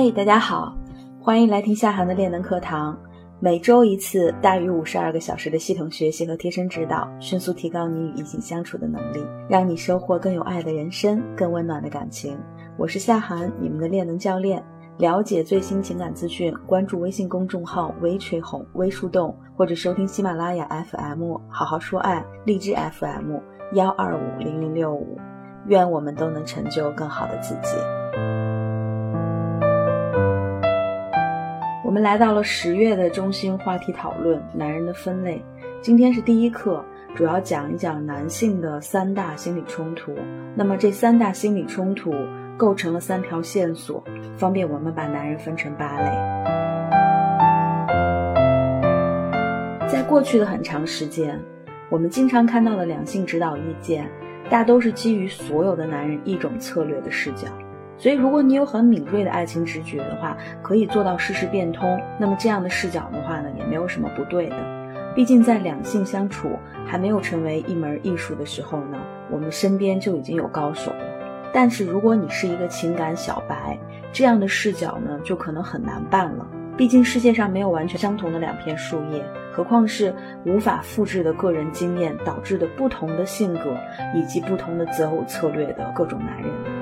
嘿，大家好，欢迎来听夏涵的练能课堂。每周一次，大于五十二个小时的系统学习和贴身指导，迅速提高你与异性相处的能力，让你收获更有爱的人生，更温暖的感情。我是夏涵，你们的练能教练。了解最新情感资讯，关注微信公众号“微吹红微树洞”，或者收听喜马拉雅 FM“ 好好说爱”、荔枝 FM“ 幺二五零零六五”。愿我们都能成就更好的自己。我们来到了十月的中心话题讨论——男人的分类。今天是第一课，主要讲一讲男性的三大心理冲突。那么这三大心理冲突构成了三条线索，方便我们把男人分成八类。在过去的很长时间，我们经常看到的两性指导意见，大都是基于所有的男人一种策略的视角。所以，如果你有很敏锐的爱情直觉的话，可以做到事事变通。那么这样的视角的话呢，也没有什么不对的。毕竟在两性相处还没有成为一门艺术的时候呢，我们身边就已经有高手了。但是如果你是一个情感小白，这样的视角呢，就可能很难办了。毕竟世界上没有完全相同的两片树叶，何况是无法复制的个人经验导致的不同的性格以及不同的择偶策略的各种男人。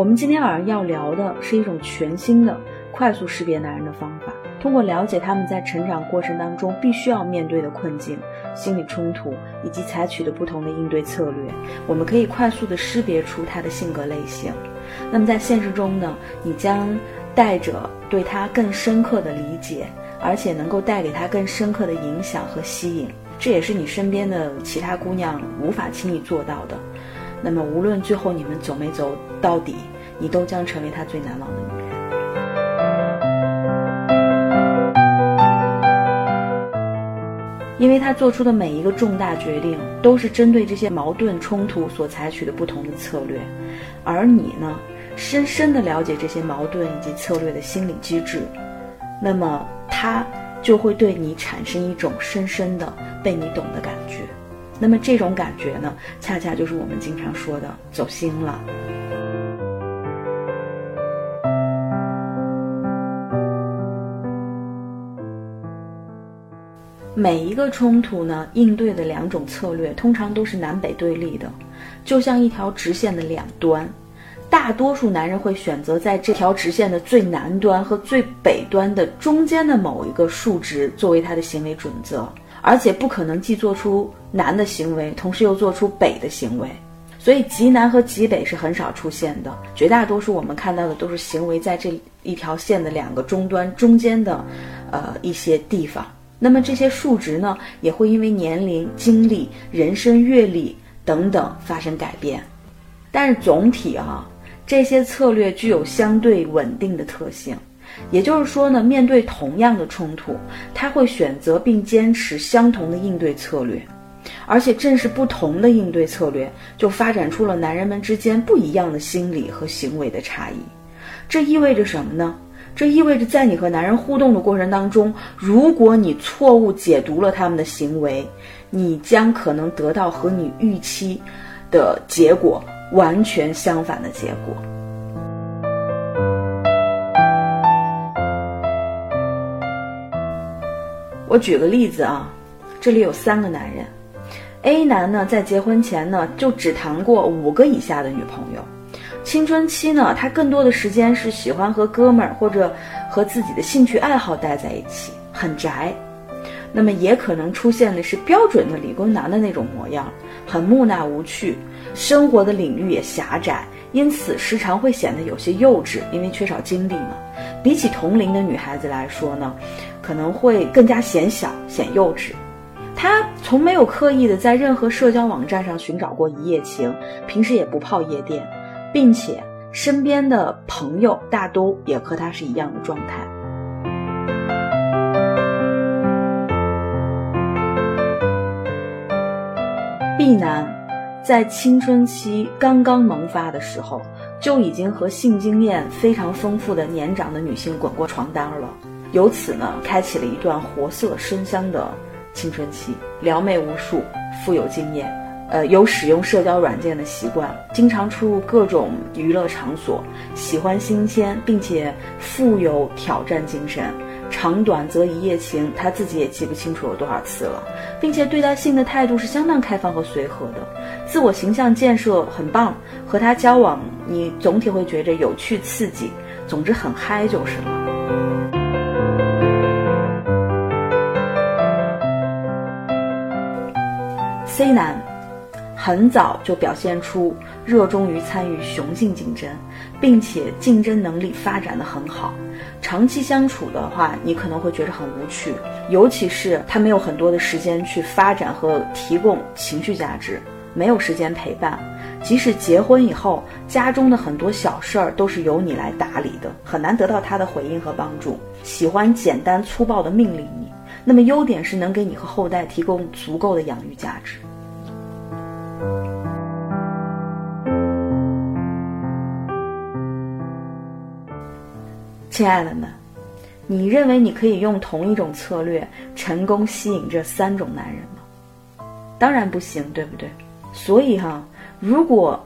我们今天晚上要聊的是一种全新的快速识别男人的方法。通过了解他们在成长过程当中必须要面对的困境、心理冲突以及采取的不同的应对策略，我们可以快速的识别出他的性格类型。那么在现实中呢，你将带着对他更深刻的理解，而且能够带给他更深刻的影响和吸引，这也是你身边的其他姑娘无法轻易做到的。那么，无论最后你们走没走到底，你都将成为他最难忘的女人。因为他做出的每一个重大决定，都是针对这些矛盾冲突所采取的不同的策略，而你呢，深深的了解这些矛盾以及策略的心理机制，那么他就会对你产生一种深深的被你懂的感觉。那么这种感觉呢，恰恰就是我们经常说的走心了。每一个冲突呢，应对的两种策略通常都是南北对立的，就像一条直线的两端。大多数男人会选择在这条直线的最南端和最北端的中间的某一个数值作为他的行为准则。而且不可能既做出南的行为，同时又做出北的行为，所以极南和极北是很少出现的。绝大多数我们看到的都是行为在这一条线的两个终端中间的，呃一些地方。那么这些数值呢，也会因为年龄、经历、人生阅历等等发生改变。但是总体啊，这些策略具有相对稳定的特性。也就是说呢，面对同样的冲突，他会选择并坚持相同的应对策略，而且正是不同的应对策略，就发展出了男人们之间不一样的心理和行为的差异。这意味着什么呢？这意味着在你和男人互动的过程当中，如果你错误解读了他们的行为，你将可能得到和你预期的结果完全相反的结果。我举个例子啊，这里有三个男人，A 男呢在结婚前呢就只谈过五个以下的女朋友，青春期呢他更多的时间是喜欢和哥们儿或者和自己的兴趣爱好待在一起，很宅，那么也可能出现的是标准的理工男的那种模样，很木讷无趣，生活的领域也狭窄，因此时常会显得有些幼稚，因为缺少经历嘛。比起同龄的女孩子来说呢。可能会更加显小、显幼稚。他从没有刻意的在任何社交网站上寻找过一夜情，平时也不泡夜店，并且身边的朋友大都也和他是一样的状态。B 男在青春期刚刚萌发的时候，就已经和性经验非常丰富的年长的女性滚过床单了。由此呢，开启了一段活色生香的青春期，撩妹无数，富有经验，呃，有使用社交软件的习惯，经常出入各种娱乐场所，喜欢新鲜，并且富有挑战精神。长短则一夜情，他自己也记不清楚有多少次了，并且对待性的态度是相当开放和随和的，自我形象建设很棒。和他交往，你总体会觉着有趣刺激，总之很嗨就是了。C 男。很早就表现出热衷于参与雄性竞争，并且竞争能力发展的很好。长期相处的话，你可能会觉得很无趣，尤其是他没有很多的时间去发展和提供情绪价值，没有时间陪伴。即使结婚以后，家中的很多小事儿都是由你来打理的，很难得到他的回应和帮助。喜欢简单粗暴的命令你，那么优点是能给你和后代提供足够的养育价值。亲爱的们，你认为你可以用同一种策略成功吸引这三种男人吗？当然不行，对不对？所以哈，如果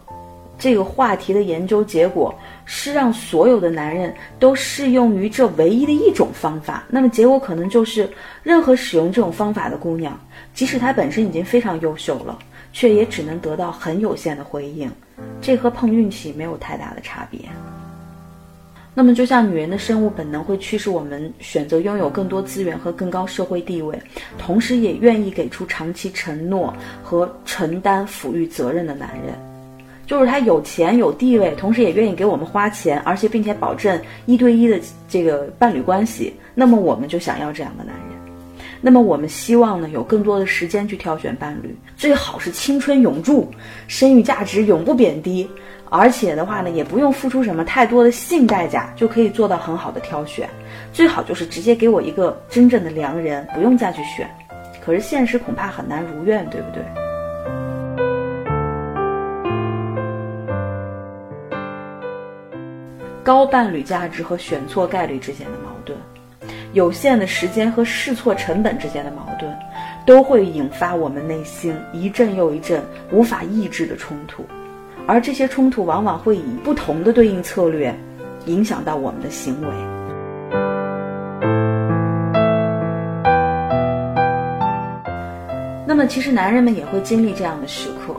这个话题的研究结果是让所有的男人都适用于这唯一的一种方法，那么结果可能就是任何使用这种方法的姑娘，即使她本身已经非常优秀了，却也只能得到很有限的回应。这和碰运气没有太大的差别。那么，就像女人的生物本能会驱使我们选择拥有更多资源和更高社会地位，同时也愿意给出长期承诺和承担抚育责任的男人，就是他有钱有地位，同时也愿意给我们花钱，而且并且保证一对一的这个伴侣关系。那么，我们就想要这样的男人。那么，我们希望呢有更多的时间去挑选伴侣，最好是青春永驻，生育价值永不贬低。而且的话呢，也不用付出什么太多的性代价，就可以做到很好的挑选。最好就是直接给我一个真正的良人，不用再去选。可是现实恐怕很难如愿，对不对？高伴侣价值和选错概率之间的矛盾，有限的时间和试错成本之间的矛盾，都会引发我们内心一阵又一阵无法抑制的冲突。而这些冲突往往会以不同的对应策略，影响到我们的行为。那么，其实男人们也会经历这样的时刻，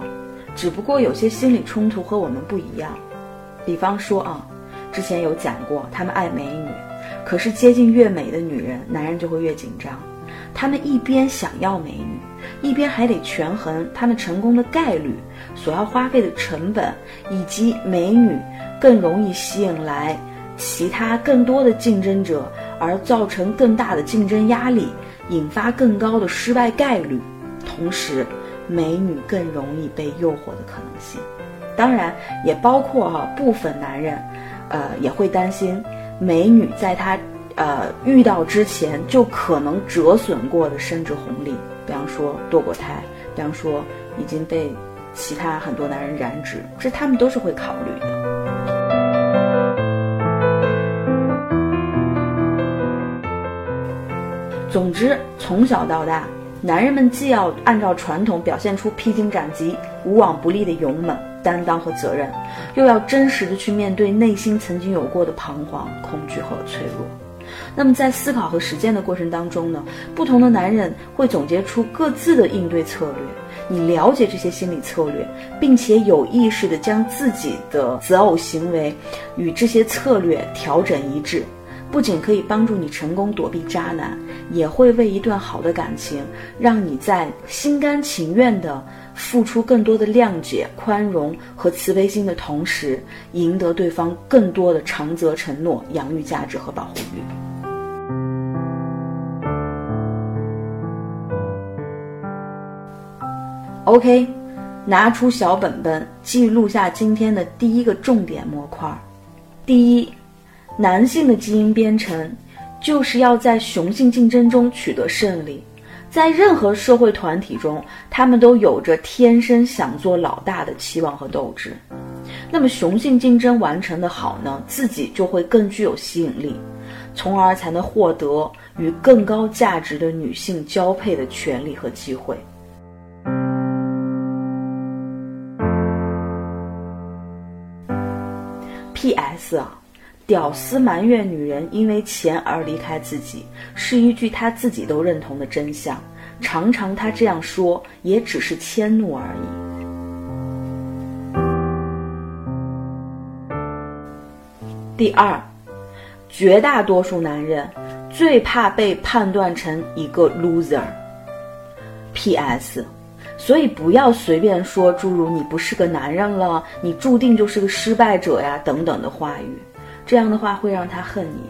只不过有些心理冲突和我们不一样。比方说啊，之前有讲过，他们爱美女，可是接近越美的女人，男人就会越紧张。他们一边想要美女，一边还得权衡他们成功的概率、所要花费的成本，以及美女更容易吸引来其他更多的竞争者，而造成更大的竞争压力，引发更高的失败概率。同时，美女更容易被诱惑的可能性，当然也包括哈部分男人，呃，也会担心美女在他。呃，遇到之前就可能折损过的生殖红利，比方说堕过胎，比方说已经被其他很多男人染指，这他们都是会考虑的。总之，从小到大，男人们既要按照传统表现出披荆斩棘、无往不利的勇猛、担当和责任，又要真实的去面对内心曾经有过的彷徨、恐惧和脆弱。那么在思考和实践的过程当中呢，不同的男人会总结出各自的应对策略。你了解这些心理策略，并且有意识的将自己的择偶行为与这些策略调整一致，不仅可以帮助你成功躲避渣男，也会为一段好的感情，让你在心甘情愿的付出更多的谅解、宽容和慈悲心的同时，赢得对方更多的长则承诺、养育价值和保护欲。OK，拿出小本本，记录下今天的第一个重点模块。第一，男性的基因编程就是要在雄性竞争中取得胜利。在任何社会团体中他们都有着天生想做老大的期望和斗志。那么雄性竞争完成的好呢自己就会更具有吸引力从而才能获得与更高价值的女性交配的权利和机会。Ps 啊屌丝埋怨女人因为钱而离开自己，是一句他自己都认同的真相。常常他这样说，也只是迁怒而已。第二，绝大多数男人最怕被判断成一个 loser。P.S. 所以不要随便说诸如“你不是个男人了，你注定就是个失败者呀”等等的话语，这样的话会让他恨你。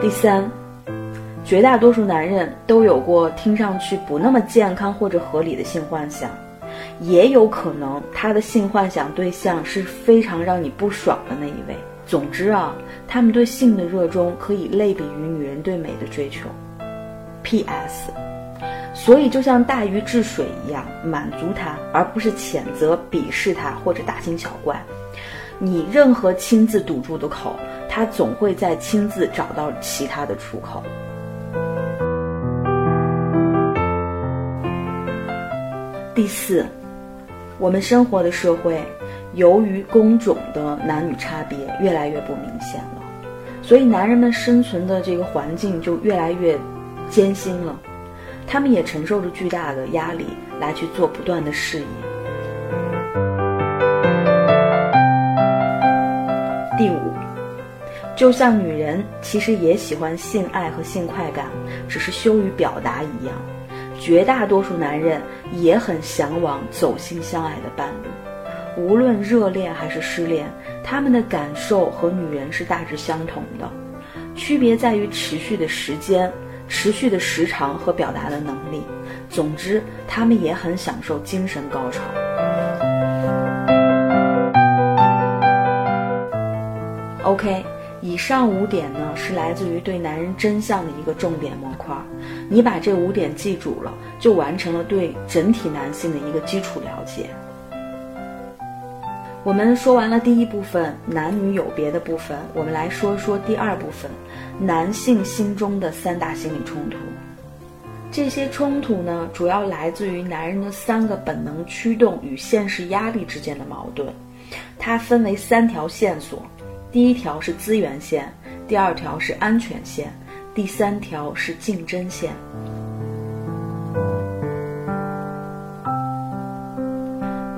第三，绝大多数男人都有过听上去不那么健康或者合理的性幻想，也有可能他的性幻想对象是非常让你不爽的那一位。总之啊，他们对性的热衷可以类比于女人对美的追求。P.S. 所以就像大禹治水一样，满足他，而不是谴责、鄙视他或者大惊小怪。你任何亲自堵住的口，他总会在亲自找到其他的出口。第四，我们生活的社会。由于工种的男女差别越来越不明显了，所以男人们生存的这个环境就越来越艰辛了，他们也承受着巨大的压力来去做不断的事业。第五，就像女人其实也喜欢性爱和性快感，只是羞于表达一样，绝大多数男人也很向往走心相爱的伴侣。无论热恋还是失恋，他们的感受和女人是大致相同的，区别在于持续的时间、持续的时长和表达的能力。总之，他们也很享受精神高潮。OK，以上五点呢是来自于对男人真相的一个重点模块，你把这五点记住了，就完成了对整体男性的一个基础了解。我们说完了第一部分男女有别的部分，我们来说说第二部分男性心中的三大心理冲突。这些冲突呢，主要来自于男人的三个本能驱动与现实压力之间的矛盾。它分为三条线索：第一条是资源线，第二条是安全线，第三条是竞争线。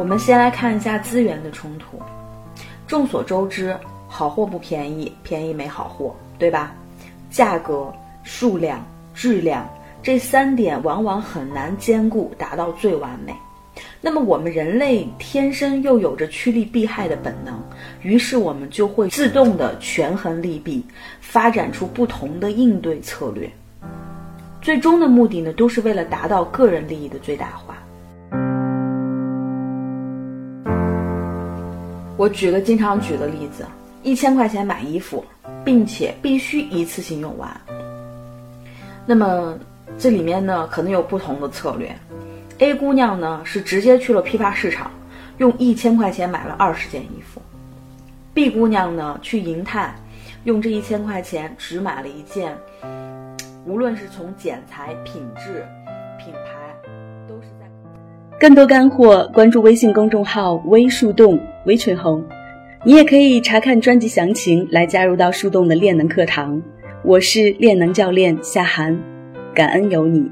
我们先来看一下资源的冲突。众所周知，好货不便宜，便宜没好货，对吧？价格、数量、质量这三点往往很难兼顾，达到最完美。那么我们人类天生又有着趋利避害的本能，于是我们就会自动的权衡利弊，发展出不同的应对策略。最终的目的呢，都是为了达到个人利益的最大化。我举个经常举的例子，一千块钱买衣服，并且必须一次性用完。那么这里面呢，可能有不同的策略。A 姑娘呢是直接去了批发市场，用一千块钱买了二十件衣服。B 姑娘呢去银泰，用这一千块钱只买了一件，无论是从剪裁、品质、品牌，都是在。更多干货，关注微信公众号“微树洞”。微吹红，你也可以查看专辑详情来加入到树洞的练能课堂。我是练能教练夏涵，感恩有你。